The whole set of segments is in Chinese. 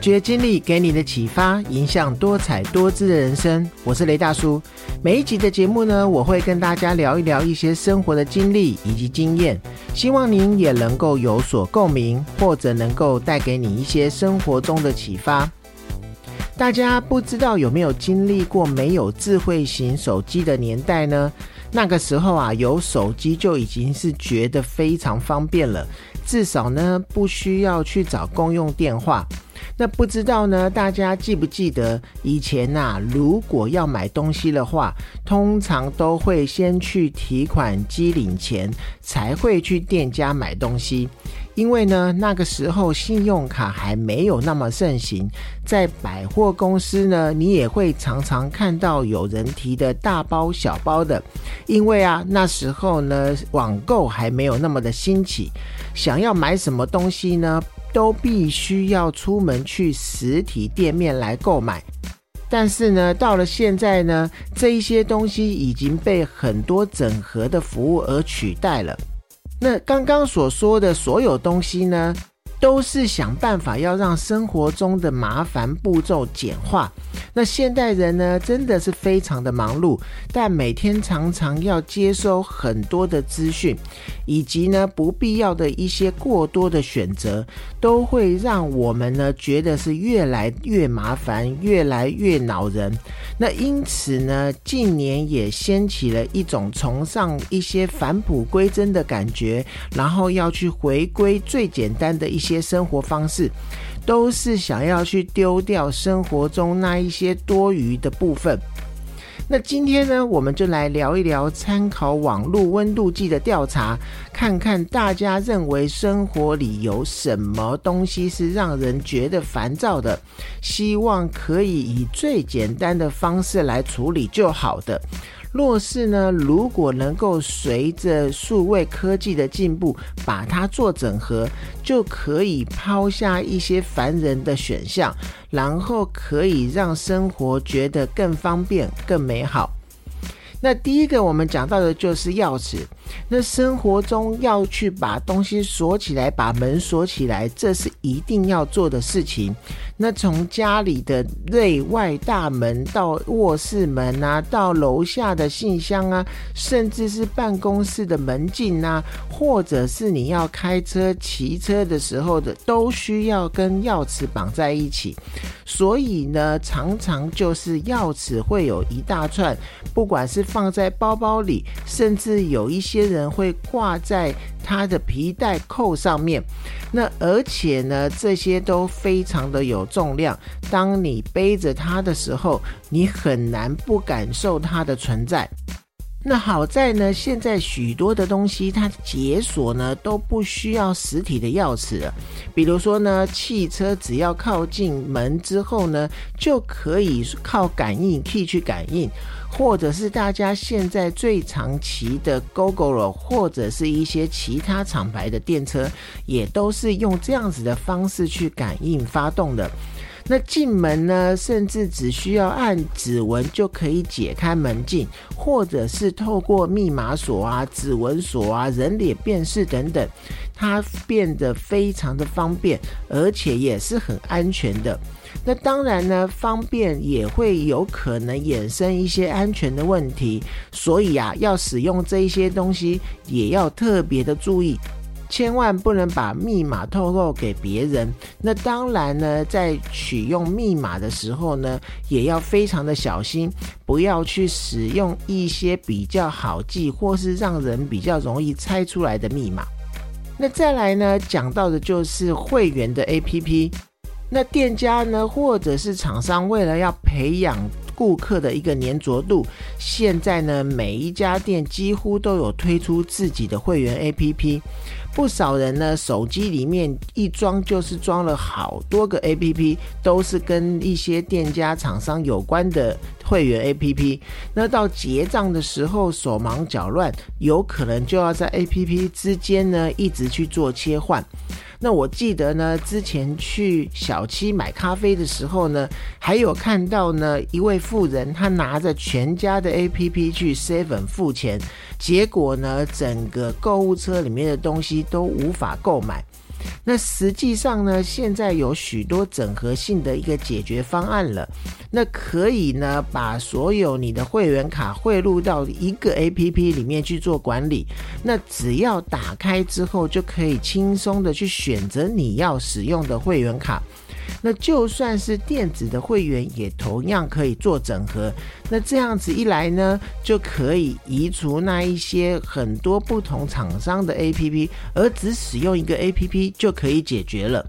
发掘经历给你的启发，影响多彩多姿的人生。我是雷大叔。每一集的节目呢，我会跟大家聊一聊一些生活的经历以及经验，希望您也能够有所共鸣，或者能够带给你一些生活中的启发。大家不知道有没有经历过没有智慧型手机的年代呢？那个时候啊，有手机就已经是觉得非常方便了，至少呢不需要去找公用电话。那不知道呢？大家记不记得以前呐？如果要买东西的话，通常都会先去提款机领钱，才会去店家买东西。因为呢，那个时候信用卡还没有那么盛行，在百货公司呢，你也会常常看到有人提的大包小包的。因为啊，那时候呢，网购还没有那么的兴起，想要买什么东西呢？都必须要出门去实体店面来购买，但是呢，到了现在呢，这一些东西已经被很多整合的服务而取代了。那刚刚所说的所有东西呢？都是想办法要让生活中的麻烦步骤简化。那现代人呢，真的是非常的忙碌，但每天常常要接收很多的资讯，以及呢不必要的一些过多的选择，都会让我们呢觉得是越来越麻烦，越来越恼人。那因此呢，近年也掀起了一种崇尚一些返璞归真的感觉，然后要去回归最简单的一些。生活方式，都是想要去丢掉生活中那一些多余的部分。那今天呢，我们就来聊一聊参考网络温度计的调查，看看大家认为生活里有什么东西是让人觉得烦躁的，希望可以以最简单的方式来处理就好的。若是呢，如果能够随着数位科技的进步，把它做整合，就可以抛下一些烦人的选项，然后可以让生活觉得更方便、更美好。那第一个我们讲到的就是钥匙。那生活中要去把东西锁起来，把门锁起来，这是一定要做的事情。那从家里的内外大门到卧室门啊，到楼下的信箱啊，甚至是办公室的门禁啊，或者是你要开车、骑车的时候的，都需要跟钥匙绑在一起。所以呢，常常就是钥匙会有一大串，不管是放在包包里，甚至有一些。些人会挂在他的皮带扣上面，那而且呢，这些都非常的有重量。当你背着它的时候，你很难不感受它的存在。那好在呢，现在许多的东西它解锁呢都不需要实体的钥匙了。比如说呢，汽车只要靠近门之后呢，就可以靠感应器去感应。或者是大家现在最常骑的 GoGo 或者是一些其他厂牌的电车，也都是用这样子的方式去感应发动的。那进门呢，甚至只需要按指纹就可以解开门禁，或者是透过密码锁啊、指纹锁啊、人脸辨识等等，它变得非常的方便，而且也是很安全的。那当然呢，方便也会有可能衍生一些安全的问题，所以啊，要使用这一些东西也要特别的注意，千万不能把密码透露给别人。那当然呢，在取用密码的时候呢，也要非常的小心，不要去使用一些比较好记或是让人比较容易猜出来的密码。那再来呢，讲到的就是会员的 APP。那店家呢，或者是厂商，为了要培养顾客的一个粘着度，现在呢，每一家店几乎都有推出自己的会员 APP。不少人呢，手机里面一装就是装了好多个 APP，都是跟一些店家厂商有关的会员 APP。那到结账的时候手忙脚乱，有可能就要在 APP 之间呢一直去做切换。那我记得呢，之前去小七买咖啡的时候呢，还有看到呢一位富人，他拿着全家的 APP 去 Seven 付钱，结果呢，整个购物车里面的东西都无法购买。那实际上呢，现在有许多整合性的一个解决方案了。那可以呢，把所有你的会员卡汇入到一个 A P P 里面去做管理。那只要打开之后，就可以轻松的去选择你要使用的会员卡。那就算是电子的会员，也同样可以做整合。那这样子一来呢，就可以移除那一些很多不同厂商的 A P P，而只使用一个 A P P 就可以解决了。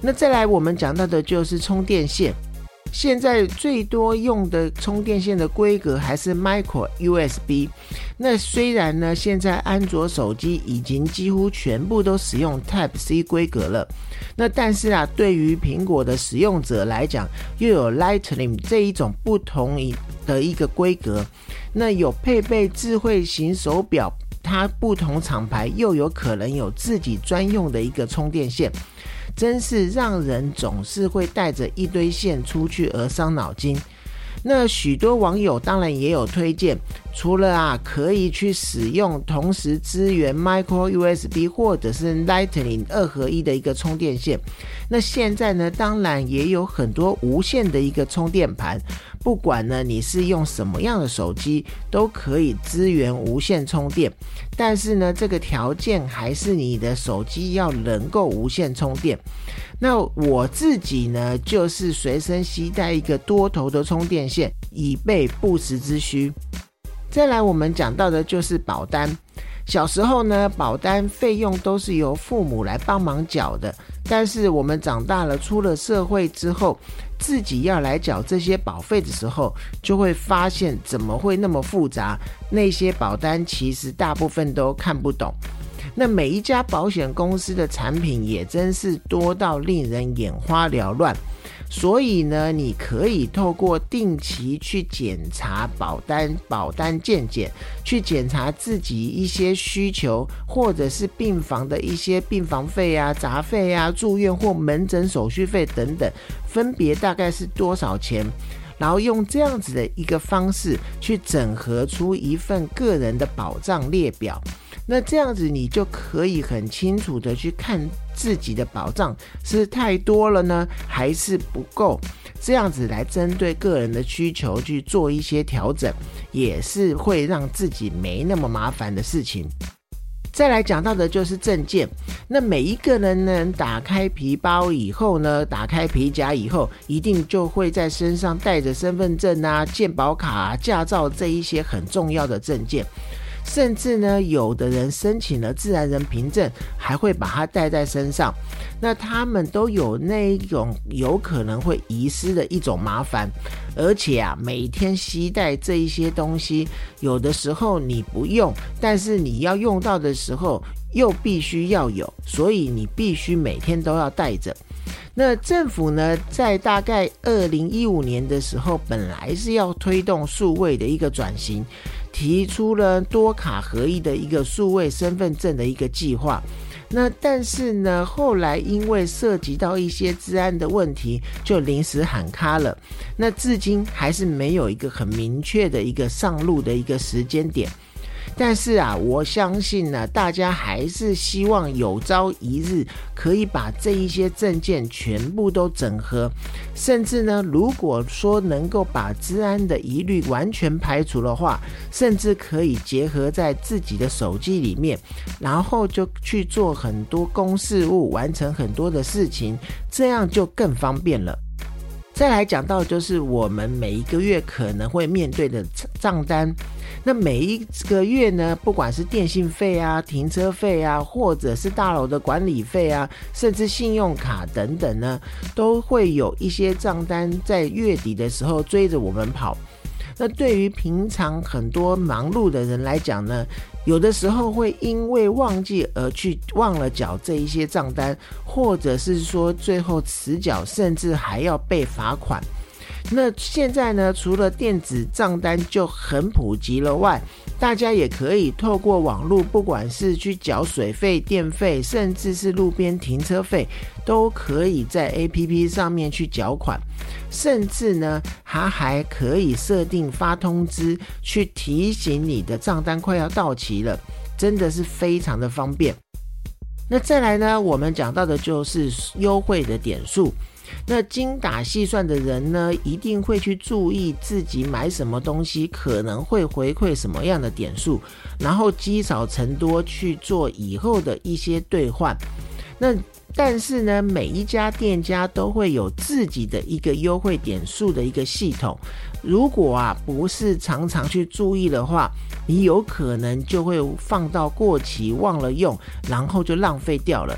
那再来，我们讲到的就是充电线。现在最多用的充电线的规格还是 Micro USB。那虽然呢，现在安卓手机已经几乎全部都使用 Type C 规格了。那但是啊，对于苹果的使用者来讲，又有 Lightning 这一种不同一的一个规格。那有配备智慧型手表，它不同厂牌又有可能有自己专用的一个充电线。真是让人总是会带着一堆线出去而伤脑筋。那许多网友当然也有推荐，除了啊可以去使用同时支援 Micro USB 或者是 Lightning 二合一的一个充电线，那现在呢当然也有很多无线的一个充电盘。不管呢你是用什么样的手机，都可以支援无线充电。但是呢，这个条件还是你的手机要能够无线充电。那我自己呢，就是随身携带一个多头的充电线，以备不时之需。再来，我们讲到的就是保单。小时候呢，保单费用都是由父母来帮忙缴的。但是我们长大了，出了社会之后，自己要来缴这些保费的时候，就会发现怎么会那么复杂？那些保单其实大部分都看不懂。那每一家保险公司的产品也真是多到令人眼花缭乱。所以呢，你可以透过定期去检查保单、保单健检，去检查自己一些需求，或者是病房的一些病房费啊、杂费啊、住院或门诊手续费等等，分别大概是多少钱，然后用这样子的一个方式去整合出一份个人的保障列表。那这样子，你就可以很清楚的去看自己的保障是太多了呢，还是不够？这样子来针对个人的需求去做一些调整，也是会让自己没那么麻烦的事情。再来讲到的就是证件。那每一个人呢，打开皮包以后呢，打开皮夹以后，一定就会在身上带着身份证啊、健保卡、驾照这一些很重要的证件。甚至呢，有的人申请了自然人凭证，还会把它带在身上。那他们都有那一种有可能会遗失的一种麻烦，而且啊，每天携带这一些东西，有的时候你不用，但是你要用到的时候又必须要有，所以你必须每天都要带着。那政府呢，在大概二零一五年的时候，本来是要推动数位的一个转型。提出了多卡合一的一个数位身份证的一个计划，那但是呢，后来因为涉及到一些治安的问题，就临时喊卡了。那至今还是没有一个很明确的一个上路的一个时间点。但是啊，我相信呢，大家还是希望有朝一日可以把这一些证件全部都整合，甚至呢，如果说能够把治安的疑虑完全排除的话，甚至可以结合在自己的手机里面，然后就去做很多公事务，完成很多的事情，这样就更方便了。再来讲到就是我们每一个月可能会面对的账单。那每一个月呢，不管是电信费啊、停车费啊，或者是大楼的管理费啊，甚至信用卡等等呢，都会有一些账单在月底的时候追着我们跑。那对于平常很多忙碌的人来讲呢，有的时候会因为忘记而去忘了缴这一些账单，或者是说最后迟缴，甚至还要被罚款。那现在呢，除了电子账单就很普及了外，大家也可以透过网络，不管是去缴水费、电费，甚至是路边停车费，都可以在 APP 上面去缴款。甚至呢，它还可以设定发通知，去提醒你的账单快要到期了，真的是非常的方便。那再来呢，我们讲到的就是优惠的点数。那精打细算的人呢，一定会去注意自己买什么东西可能会回馈什么样的点数，然后积少成多去做以后的一些兑换。那但是呢，每一家店家都会有自己的一个优惠点数的一个系统。如果啊不是常常去注意的话，你有可能就会放到过期忘了用，然后就浪费掉了。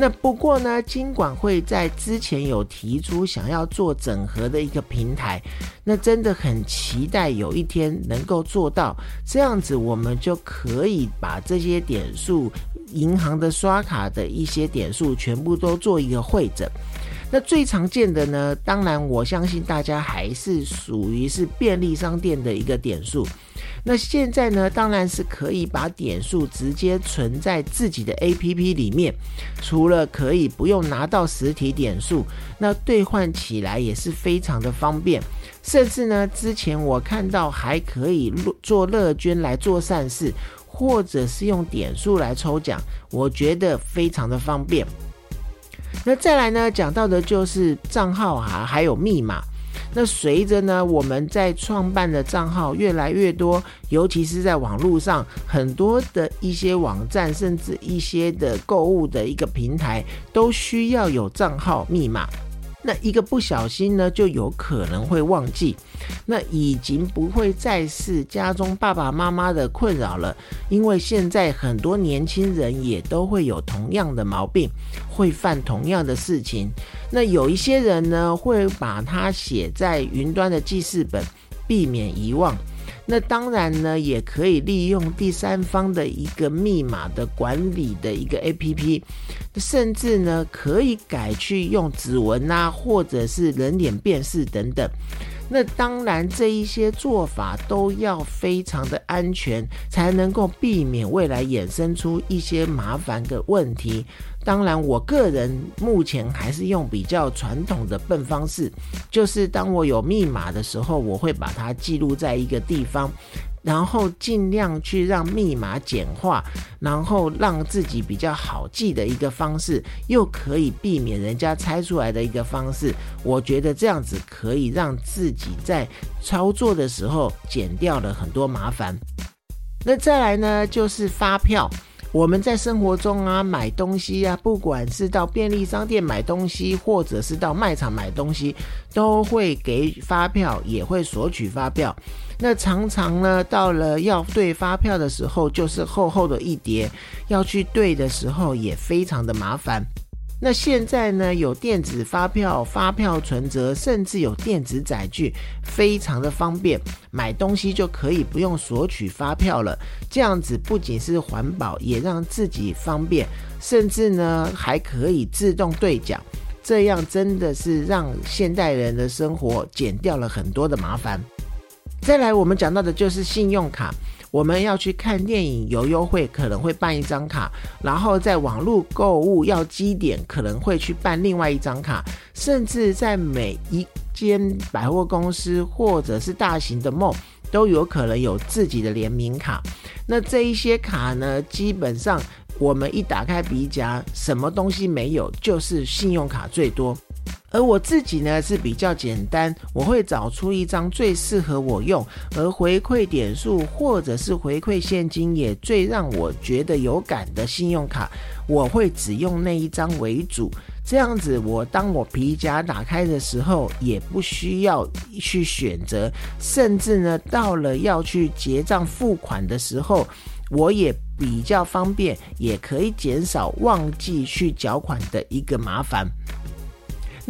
那不过呢，金管会在之前有提出想要做整合的一个平台，那真的很期待有一天能够做到这样子，我们就可以把这些点数、银行的刷卡的一些点数全部都做一个会诊。那最常见的呢，当然我相信大家还是属于是便利商店的一个点数。那现在呢，当然是可以把点数直接存在自己的 APP 里面，除了可以不用拿到实体点数，那兑换起来也是非常的方便。甚至呢，之前我看到还可以做乐捐来做善事，或者是用点数来抽奖，我觉得非常的方便。那再来呢，讲到的就是账号啊，还有密码。那随着呢，我们在创办的账号越来越多，尤其是在网络上，很多的一些网站，甚至一些的购物的一个平台，都需要有账号密码。那一个不小心呢，就有可能会忘记，那已经不会再是家中爸爸妈妈的困扰了，因为现在很多年轻人也都会有同样的毛病，会犯同样的事情。那有一些人呢，会把它写在云端的记事本，避免遗忘。那当然呢，也可以利用第三方的一个密码的管理的一个 A P P，甚至呢可以改去用指纹啊，或者是人脸辨识等等。那当然，这一些做法都要非常的安全，才能够避免未来衍生出一些麻烦的问题。当然，我个人目前还是用比较传统的笨方式，就是当我有密码的时候，我会把它记录在一个地方。然后尽量去让密码简化，然后让自己比较好记的一个方式，又可以避免人家猜出来的一个方式。我觉得这样子可以让自己在操作的时候减掉了很多麻烦。那再来呢，就是发票。我们在生活中啊，买东西啊，不管是到便利商店买东西，或者是到卖场买东西，都会给发票，也会索取发票。那常常呢，到了要对发票的时候，就是厚厚的一叠，要去对的时候也非常的麻烦。那现在呢，有电子发票、发票存折，甚至有电子载具，非常的方便。买东西就可以不用索取发票了，这样子不仅是环保，也让自己方便，甚至呢还可以自动兑奖。这样真的是让现代人的生活减掉了很多的麻烦。再来，我们讲到的就是信用卡。我们要去看电影有优惠，可能会办一张卡；然后在网络购物要积点，可能会去办另外一张卡。甚至在每一间百货公司或者是大型的 mall，都有可能有自己的联名卡。那这一些卡呢，基本上我们一打开鼻夹，什么东西没有，就是信用卡最多。而我自己呢是比较简单，我会找出一张最适合我用，而回馈点数或者是回馈现金也最让我觉得有感的信用卡，我会只用那一张为主。这样子，我当我皮夹打开的时候，也不需要去选择，甚至呢，到了要去结账付款的时候，我也比较方便，也可以减少忘记去缴款的一个麻烦。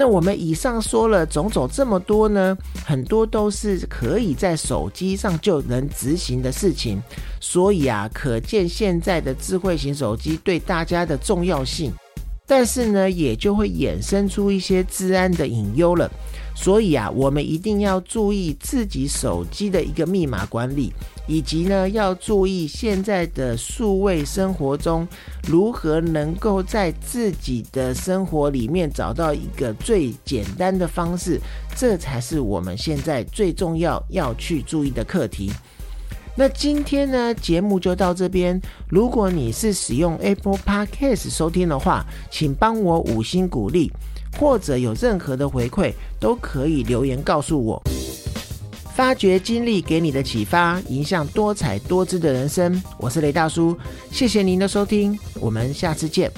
那我们以上说了种种这么多呢，很多都是可以在手机上就能执行的事情，所以啊，可见现在的智慧型手机对大家的重要性。但是呢，也就会衍生出一些治安的隐忧了。所以啊，我们一定要注意自己手机的一个密码管理，以及呢，要注意现在的数位生活中如何能够在自己的生活里面找到一个最简单的方式，这才是我们现在最重要要去注意的课题。那今天呢，节目就到这边。如果你是使用 Apple Podcast 收听的话，请帮我五星鼓励，或者有任何的回馈，都可以留言告诉我。发掘经历给你的启发，迎向多彩多姿的人生。我是雷大叔，谢谢您的收听，我们下次见。